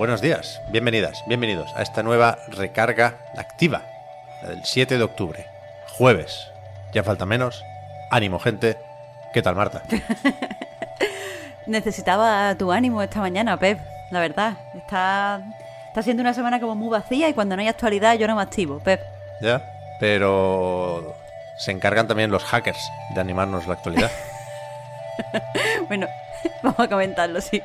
Buenos días, bienvenidas, bienvenidos a esta nueva recarga activa, la del 7 de octubre, jueves. Ya falta menos. Ánimo, gente. ¿Qué tal, Marta? Necesitaba tu ánimo esta mañana, Pep, la verdad. Está, está siendo una semana como muy vacía y cuando no hay actualidad yo no me activo, Pep. Ya, pero se encargan también los hackers de animarnos la actualidad. bueno, vamos a comentarlo, sí.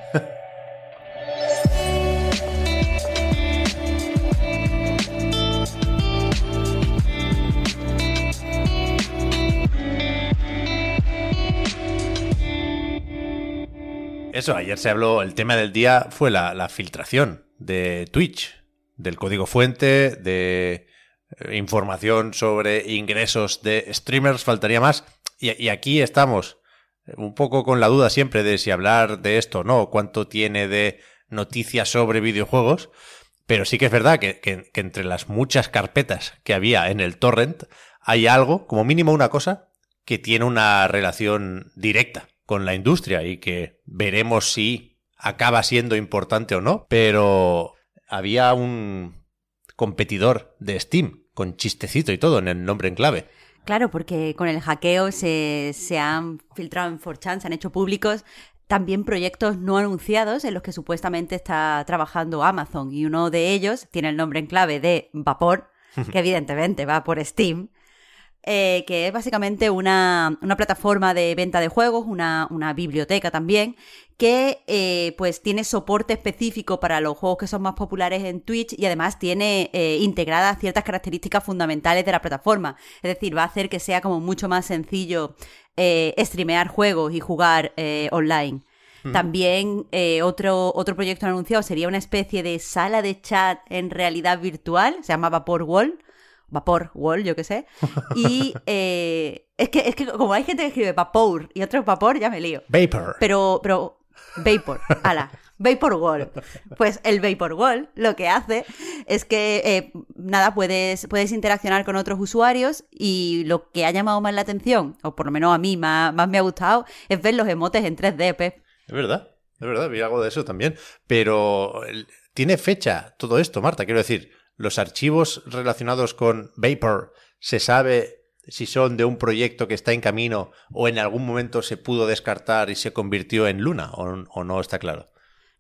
Eso, ayer se habló, el tema del día fue la, filtración de Twitch, del código fuente, de eh, información sobre ingresos de streamers, faltaría más. Y, aquí estamos, un poco con la duda siempre de si hablar de esto o no, cuánto tiene de noticias sobre videojuegos. Pero sí que es verdad que, entre las muchas carpetas que había en el torrent hay algo, como mínimo una cosa, que tiene una relación directa con la industria y que veremos si acaba siendo importante o no, pero había un competidor de Steam con chistecito y todo en el nombre en clave. Claro, porque con el hackeo se, se han filtrado en 4chan, se han hecho públicos también proyectos no anunciados en los que supuestamente está trabajando Amazon y uno de ellos tiene el nombre en clave de Vapor, que evidentemente va por Steam, eh, que es básicamente una, plataforma de venta de juegos, una, biblioteca también, que eh, pues tiene soporte específico para los juegos que son más populares en Twitch y además tiene eh, integradas ciertas características fundamentales de la plataforma. Es decir, va a hacer que sea como mucho más sencillo streamear juegos y jugar online. También otro, otro proyecto anunciado sería una especie de sala de chat en realidad virtual, se llama Vapor Wall, vapor, wall, yo qué sé. Y eh, es, que, es que como hay gente que escribe vapor y otro vapor, ya me lío. Vapor. Pero, pero, vapor, ala. Vapor Wall. Pues el Vapor Wall lo que hace es que, eh, nada, puedes, puedes interaccionar con otros usuarios y lo que ha llamado más la atención, o por lo menos a mí más, más me ha gustado, es ver los emotes en 3D, Pep. Es verdad, es verdad, vi algo de eso también. Pero tiene fecha todo esto, Marta, quiero decir los archivos relacionados con Vapor, ¿se sabe si son de un proyecto que está en camino o en algún momento se pudo descartar y se convirtió en Luna o, no está claro?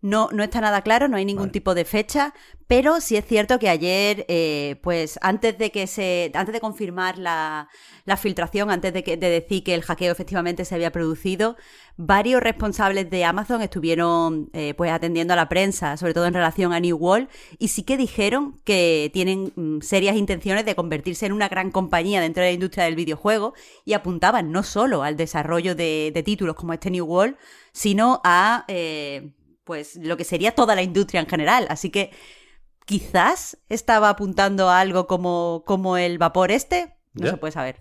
No, no está nada claro, no hay ningún tipo de fecha, pero sí es cierto que ayer, eh, pues antes de que se, antes de confirmar la, la filtración, antes de, que, de decir que el hackeo efectivamente se había producido, varios responsables de Amazon estuvieron eh, pues atendiendo a la prensa, sobre todo en relación a New World, y sí que dijeron que tienen mm, serias intenciones de convertirse en una gran compañía dentro de la industria del videojuego y apuntaban no solo al desarrollo de, títulos como este New World, sino a eh, pues lo que sería toda la industria en general. Así que quizás estaba apuntando a algo como, como el vapor este. No se puede saber.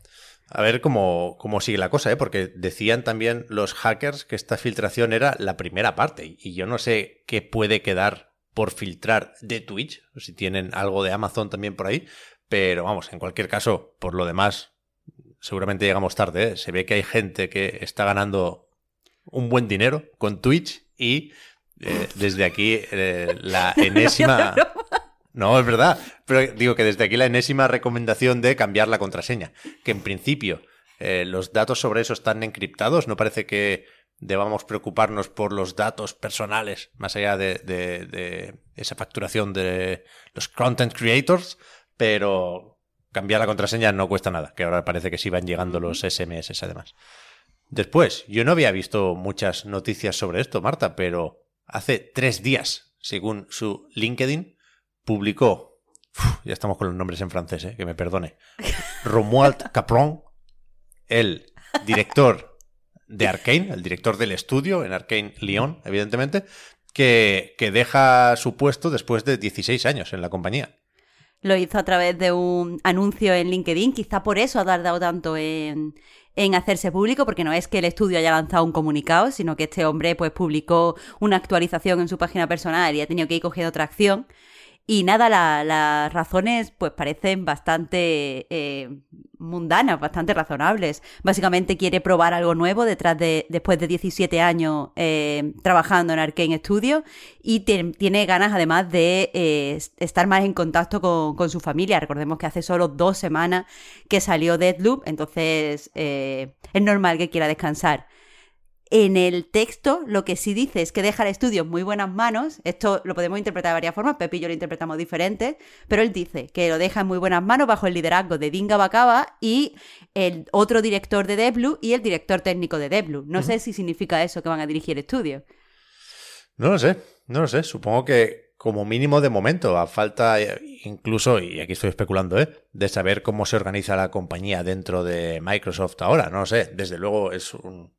A ver cómo, cómo, sigue la cosa, ¿eh? porque decían también los hackers que esta filtración era la primera parte. Y yo no sé qué puede quedar por filtrar de Twitch, si tienen algo de Amazon también por ahí. Pero vamos, en cualquier caso, por lo demás, seguramente llegamos tarde. ¿eh? Se ve que hay gente que está ganando un buen dinero con Twitch y eh, desde aquí eh, la enésima... No, es verdad. Pero digo que desde aquí la enésima recomendación de cambiar la contraseña. Que en principio eh, los datos sobre eso están encriptados. No parece que debamos preocuparnos por los datos personales, más allá de, de esa facturación de los content creators. Pero cambiar la contraseña no cuesta nada, que ahora parece que sí van llegando los SMS además. Después, yo no había visto muchas noticias sobre esto, Marta, pero hace tres días, según su LinkedIn, publicó, ya estamos con los nombres en francés, eh, que me perdone, Romuald Capron, el director de Arkane, el director del estudio en Arkane Lyon, evidentemente, que, que deja su puesto después de 16 años en la compañía. Lo hizo a través de un anuncio en LinkedIn, quizá por eso ha tardado tanto en, en hacerse público, porque no es que el estudio haya lanzado un comunicado, sino que este hombre pues publicó una actualización en su página personal y ha tenido que ir cogiendo acción. Y nada, las razones pues parecen bastante eh, mundanas, bastante razonables. Básicamente quiere probar algo nuevo detrás de, después de 17 años eh, trabajando en Arkane Studio y tiene ganas además de eh, estar más en contacto con, con, su familia. Recordemos que hace solo dos semanas que salió Deadloop, entonces es normal que quiera descansar. En el texto lo que sí dice es que deja el estudio en muy buenas manos. Esto lo podemos interpretar de varias formas, Pepi y yo lo interpretamos diferente, pero él dice que lo deja en muy buenas manos bajo el liderazgo de Dinga Bacaba y el otro director de Deblu y el director técnico de Deblu. No sé si significa eso que van a dirigir el estudio. No lo sé, no lo sé. Supongo que como mínimo de momento, a falta incluso, y aquí estoy especulando, ¿eh? de saber cómo se organiza la compañía dentro de Microsoft ahora. No lo sé, desde luego es un,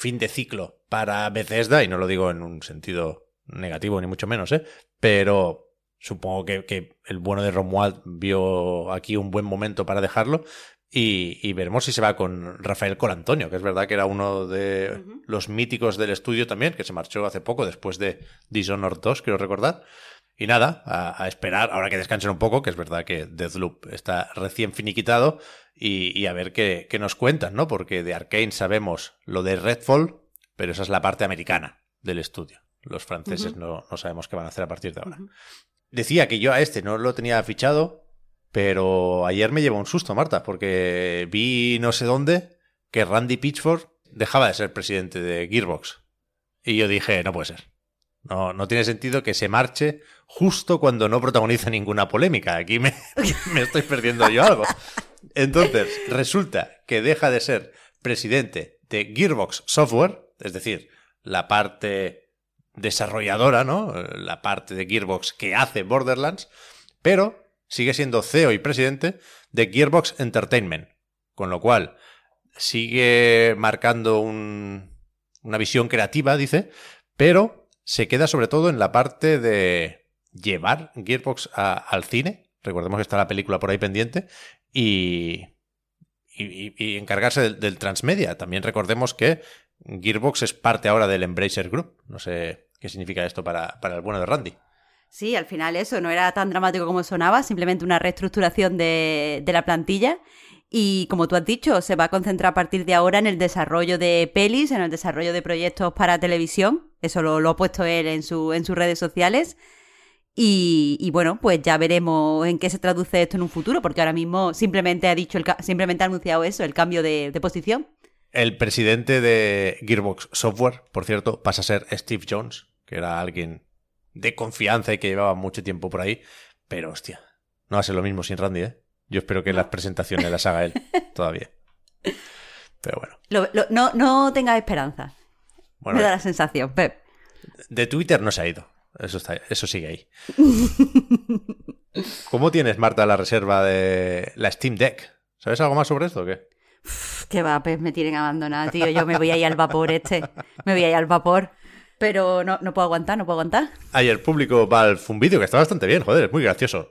fin de ciclo para Bethesda, y no lo digo en un sentido negativo ni mucho menos, ¿eh? pero supongo que, el bueno de Romuald vio aquí un buen momento para dejarlo. Y, veremos si se va con Rafael Colantonio, que es verdad que era uno de los míticos del estudio también, que se marchó hace poco después de Dishonored 2, quiero recordar. Y nada, a, esperar, ahora que descansen un poco, que es verdad que Deathloop está recién finiquitado, y, a ver qué, nos cuentan, ¿no? Porque de Arkane sabemos lo de Redfall, pero esa es la parte americana del estudio. Los franceses no, sabemos qué van a hacer a partir de ahora. Decía que yo a este no lo tenía fichado, pero ayer me llevó un susto, Marta, porque vi no sé dónde que Randy Pitchford dejaba de ser presidente de Gearbox. Y yo dije, no puede ser. No, no tiene sentido que se marche justo cuando no protagoniza ninguna polémica. Aquí me, me estoy perdiendo yo algo. Entonces, resulta que deja de ser presidente de Gearbox Software, es decir, la parte desarrolladora, ¿no? La parte de Gearbox que hace Borderlands, pero sigue siendo CEO y presidente de Gearbox Entertainment, con lo cual sigue marcando un, una visión creativa, dice, pero se queda sobre todo en la parte de llevar Gearbox al cine. Recordemos que está la película por ahí pendiente y, y, encargarse del, transmedia. También recordemos que Gearbox es parte ahora del Embracer Group. No sé qué significa esto para, para el bueno de Randy. Sí, al final eso no era tan dramático como sonaba, simplemente una reestructuración de, de, la plantilla. Y como tú has dicho, se va a concentrar a partir de ahora en el desarrollo de pelis, en el desarrollo de proyectos para televisión. Eso lo, lo ha puesto él en, su, en sus redes sociales. Y, bueno, pues ya veremos en qué se traduce esto en un futuro, porque ahora mismo simplemente ha dicho, el, simplemente ha anunciado eso, el cambio de, posición. El presidente de Gearbox Software, por cierto, pasa a ser Steve Jones, que era alguien de confianza y que llevaba mucho tiempo por ahí, pero hostia, no va a ser lo mismo sin Randy, ¿eh? Yo espero que las presentaciones las haga él todavía. Pero bueno. no, no tengas esperanza. Me da la sensación, Pep. De Twitter no se ha ido. Eso, está, eso sigue ahí. ¿Cómo tienes, Marta, la reserva de la Steam Deck? ¿Sabes algo más sobre esto o qué? qué va, pues me tienen abandonada, tío. Yo me voy ahí al vapor este. Me voy ahí al vapor. Pero no, no puedo aguantar, no puedo aguantar. Ayer publicó Valve un vídeo que está bastante bien, joder, es muy gracioso.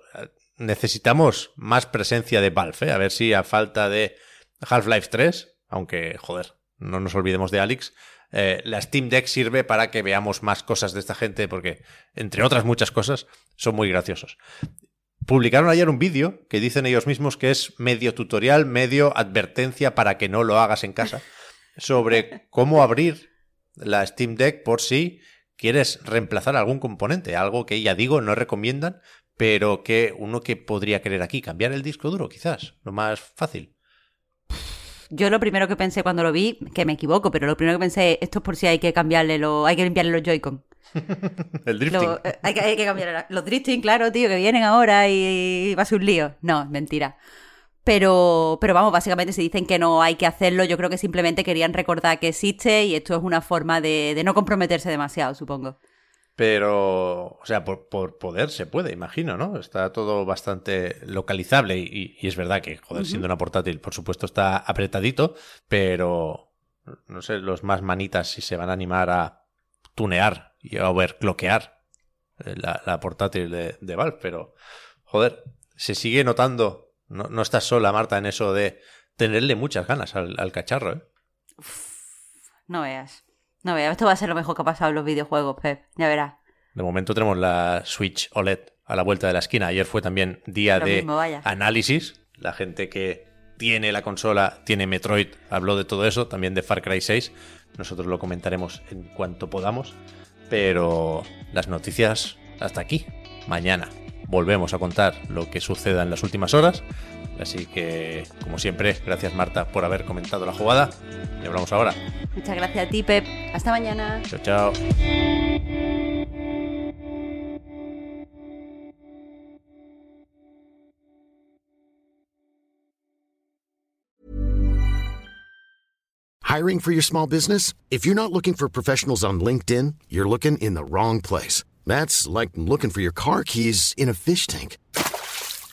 Necesitamos más presencia de Valve, ¿eh? a ver si a falta de Half-Life 3, aunque, joder, no nos olvidemos de Alex, eh, la Steam Deck sirve para que veamos más cosas de esta gente porque, entre otras muchas cosas, son muy graciosos. Publicaron ayer un vídeo que dicen ellos mismos que es medio tutorial, medio advertencia para que no lo hagas en casa, sobre cómo abrir la Steam Deck por si quieres reemplazar algún componente, algo que ya digo no recomiendan, pero que uno que podría querer aquí, cambiar el disco duro quizás, lo más fácil. Yo lo primero que pensé cuando lo vi, que me equivoco, pero lo primero que pensé, esto es por si hay que cambiarle lo, hay que limpiarle los Joy-Con. el drifting. Eh, hay, que, hay, que, cambiar los drifting, claro, tío, que vienen ahora y, va a ser un lío. No, mentira. Pero, pero vamos, básicamente si dicen que no hay que hacerlo, yo creo que simplemente querían recordar que existe y esto es una forma de, de no comprometerse demasiado, supongo. Pero, o sea, por, poder se puede, imagino, ¿no? Está todo bastante localizable y, es verdad que, joder, siendo una portátil, por supuesto está apretadito, pero No sé, los más manitas si se van a animar a tunear y a overcloquear eh, la, la portátil de, de Valve, pero joder, se sigue notando, no, no estás sola, Marta, en eso de tenerle muchas ganas al, al cacharro, ¿eh? No veas. No veas, esto va a ser lo mejor que ha pasado en los videojuegos, Pep. Ya verás. De momento tenemos la Switch OLED a la vuelta de la esquina. Ayer fue también día Lo de mismo, análisis. La gente que tiene la consola, tiene Metroid, habló de todo eso, también de Far Cry 6. Nosotros lo comentaremos en cuanto podamos. Pero las noticias hasta aquí. Mañana volvemos a contar lo que suceda en las últimas horas. Así que, como siempre, gracias Marta por haber comentado la jugada. Y hablamos ahora. Muchas gracias a ti, Pep. Hasta mañana. Chao, chao. Hiring for your small business? If you're not looking for professionals on LinkedIn, you're looking in the wrong place. That's like looking for your car keys in a fish tank.